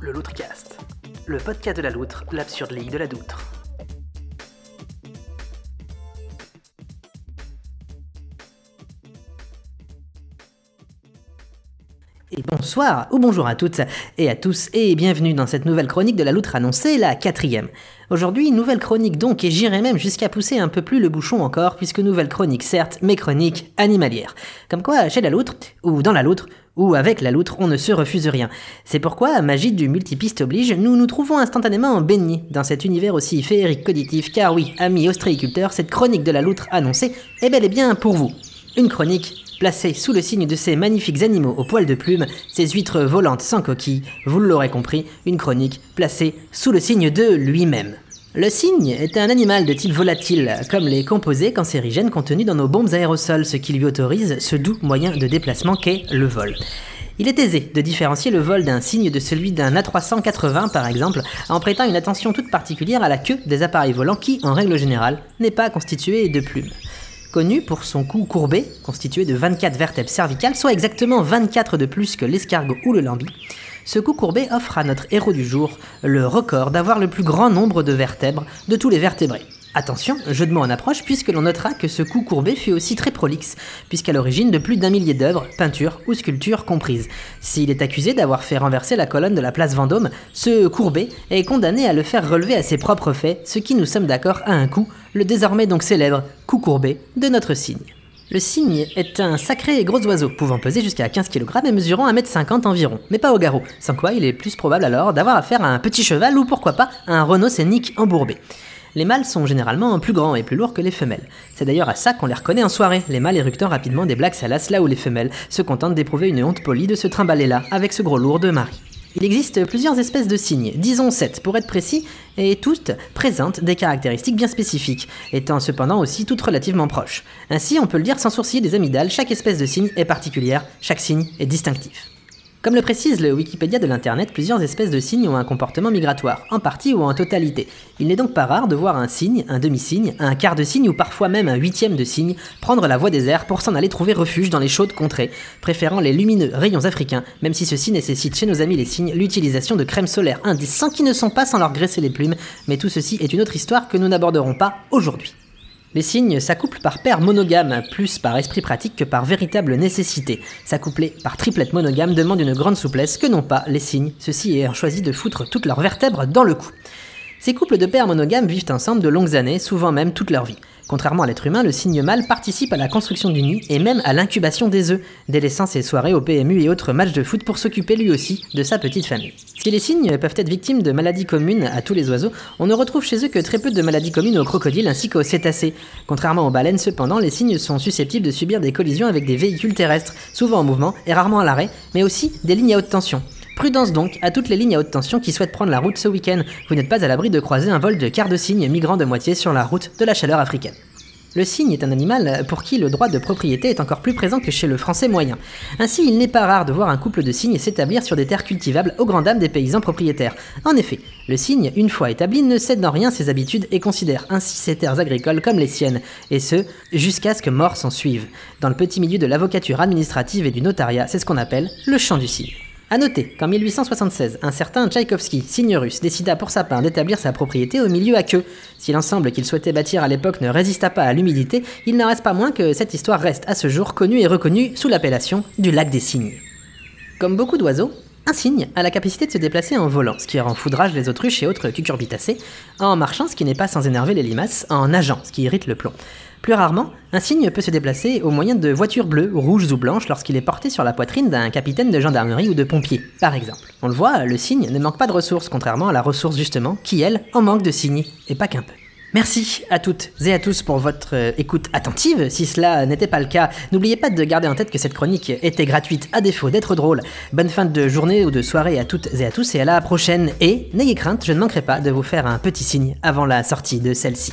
Le Loutrecast, le podcast de la loutre, l'absurde ligue de la doutre. Et bonsoir ou bonjour à toutes et à tous et bienvenue dans cette nouvelle chronique de la loutre annoncée, la quatrième. Aujourd'hui, nouvelle chronique donc et j'irai même jusqu'à pousser un peu plus le bouchon encore puisque nouvelle chronique certes, mais chronique animalière. Comme quoi, chez la loutre, ou dans la loutre, ou avec la loutre, on ne se refuse rien. C'est pourquoi, magie du multipiste oblige, nous nous trouvons instantanément baignés dans cet univers aussi féerique qu'auditif, car oui, amis ostréiculteurs, cette chronique de la loutre annoncée est bel et bien pour vous. Une chronique placée sous le signe de ces magnifiques animaux aux poils de plume, ces huîtres volantes sans coquille, vous l'aurez compris, une chronique placée sous le signe de lui-même. Le cygne est un animal de type volatile, comme les composés cancérigènes contenus dans nos bombes aérosols, ce qui lui autorise ce doux moyen de déplacement qu'est le vol. Il est aisé de différencier le vol d'un cygne de celui d'un A380 par exemple, en prêtant une attention toute particulière à la queue des appareils volants qui, en règle générale, n'est pas constituée de plumes. Connu pour son cou courbé, constitué de 24 vertèbres cervicales, soit exactement 24 de plus que l'escargot ou le lambi, ce cou courbé offre à notre héros du jour le record d'avoir le plus grand nombre de vertèbres de tous les vertébrés. Attention, jeu de mots en approche, puisque l'on notera que ce cou courbé fut aussi très prolixe, puisqu'à l'origine de plus d'un millier d'œuvres, peintures ou sculptures comprises. S'il est accusé d'avoir fait renverser la colonne de la place Vendôme, ce courbé est condamné à le faire relever à ses propres faits, ce qui nous sommes d'accord à un coup, le désormais donc célèbre cou courbé de notre cygne. Le cygne est un sacré gros oiseau, pouvant peser jusqu'à 15 kg et mesurant 1m50 environ, mais pas au garrot, sans quoi il est plus probable alors d'avoir affaire à un petit cheval ou pourquoi pas à un rhinocénique embourbé. Les mâles sont généralement plus grands et plus lourds que les femelles. C'est d'ailleurs à ça qu'on les reconnaît en soirée, les mâles éructant rapidement des blagues salaces là où les femelles se contentent d'éprouver une honte polie de se trimballer là avec ce gros lourd de mari. Il existe plusieurs espèces de cygnes, disons 7 pour être précis, et toutes présentent des caractéristiques bien spécifiques, étant cependant aussi toutes relativement proches. Ainsi, on peut le dire sans sourciller des amygdales, chaque espèce de cygne est particulière, chaque cygne est distinctif. Comme le précise le Wikipédia de l'Internet, plusieurs espèces de cygnes ont un comportement migratoire, en partie ou en totalité. Il n'est donc pas rare de voir un cygne, un demi-cygne, un quart de cygne ou parfois même un huitième de cygne prendre la voie des airs pour s'en aller trouver refuge dans les chaudes contrées, préférant les lumineux rayons africains, même si ceci nécessite chez nos amis les cygnes l'utilisation de crèmes solaires indécents qui ne sont pas sans leur graisser les plumes, mais tout ceci est une autre histoire que nous n'aborderons pas aujourd'hui. Les cygnes s'accouplent par paire monogame, plus par esprit pratique que par véritable nécessité. S'accoupler par triplette monogame demande une grande souplesse que n'ont pas les cygnes, ceux-ci ayant choisi de foutre toutes leurs vertèbres dans le cou. Ces couples de paires monogames vivent ensemble de longues années, souvent même toute leur vie. Contrairement à l'être humain, le cygne mâle participe à la construction du nid et même à l'incubation des œufs, délaissant ses soirées au PMU et autres matchs de foot pour s'occuper lui aussi de sa petite famille. Si les cygnes peuvent être victimes de maladies communes à tous les oiseaux, on ne retrouve chez eux que très peu de maladies communes aux crocodiles ainsi qu'aux cétacés. Contrairement aux baleines, cependant, les cygnes sont susceptibles de subir des collisions avec des véhicules terrestres, souvent en mouvement et rarement à l'arrêt, mais aussi des lignes à haute tension. Prudence donc à toutes les lignes à haute tension qui souhaitent prendre la route ce week-end. Vous n'êtes pas à l'abri de croiser un vol de quart de cygne migrant de moitié sur la route de la chaleur africaine. Le cygne est un animal pour qui le droit de propriété est encore plus présent que chez le français moyen. Ainsi, il n'est pas rare de voir un couple de cygnes s'établir sur des terres cultivables aux grandes dames des paysans propriétaires. En effet, le cygne, une fois établi, ne cède dans rien ses habitudes et considère ainsi ses terres agricoles comme les siennes, et ce, jusqu'à ce que mort s'en suive. Dans le petit milieu de l'avocature administrative et du notariat, c'est ce qu'on appelle le champ du cygne. A noter qu'en 1876, un certain Tchaïkovski, signe russe, décida pour sa part d'établir sa propriété au milieu à queue. Si l'ensemble qu'il souhaitait bâtir à l'époque ne résista pas à l'humidité, il n'en reste pas moins que cette histoire reste à ce jour connue et reconnue sous l'appellation du lac des cygnes. Comme beaucoup d'oiseaux, un cygne a la capacité de se déplacer en volant, ce qui rend foudrage les autruches et autres cucurbitacées, en marchant, ce qui n'est pas sans énerver les limaces, en nageant, ce qui irrite le plomb. Plus rarement, un cygne peut se déplacer au moyen de voitures bleues, rouges ou blanches lorsqu'il est porté sur la poitrine d'un capitaine de gendarmerie ou de pompier, par exemple. On le voit, le cygne ne manque pas de ressources, contrairement à la ressource justement, qui elle, en manque de cygnes, et pas qu'un peu. Merci à toutes et à tous pour votre euh, écoute attentive. Si cela n'était pas le cas, n'oubliez pas de garder en tête que cette chronique était gratuite à défaut d'être drôle. Bonne fin de journée ou de soirée à toutes et à tous et à la prochaine. Et n'ayez crainte, je ne manquerai pas de vous faire un petit signe avant la sortie de celle-ci.